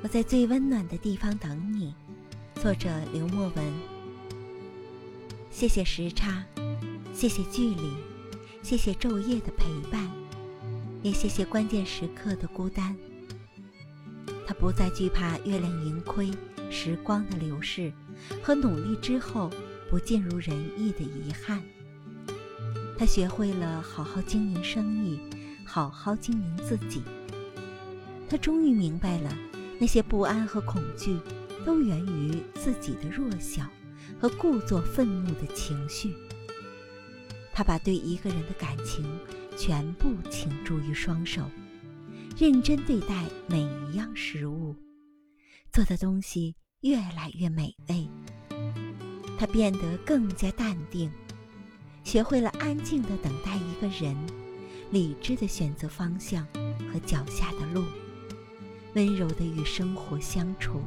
我在最温暖的地方等你。作者刘墨文。谢谢时差，谢谢距离，谢谢昼夜的陪伴，也谢谢关键时刻的孤单。他不再惧怕月亮盈亏、时光的流逝和努力之后不尽如人意的遗憾。他学会了好好经营生意，好好经营自己。他终于明白了，那些不安和恐惧，都源于自己的弱小和故作愤怒的情绪。他把对一个人的感情全部倾注于双手，认真对待每一样食物，做的东西越来越美味。他变得更加淡定，学会了安静的等待一个人，理智的选择方向和脚下的路。温柔的与生活相处。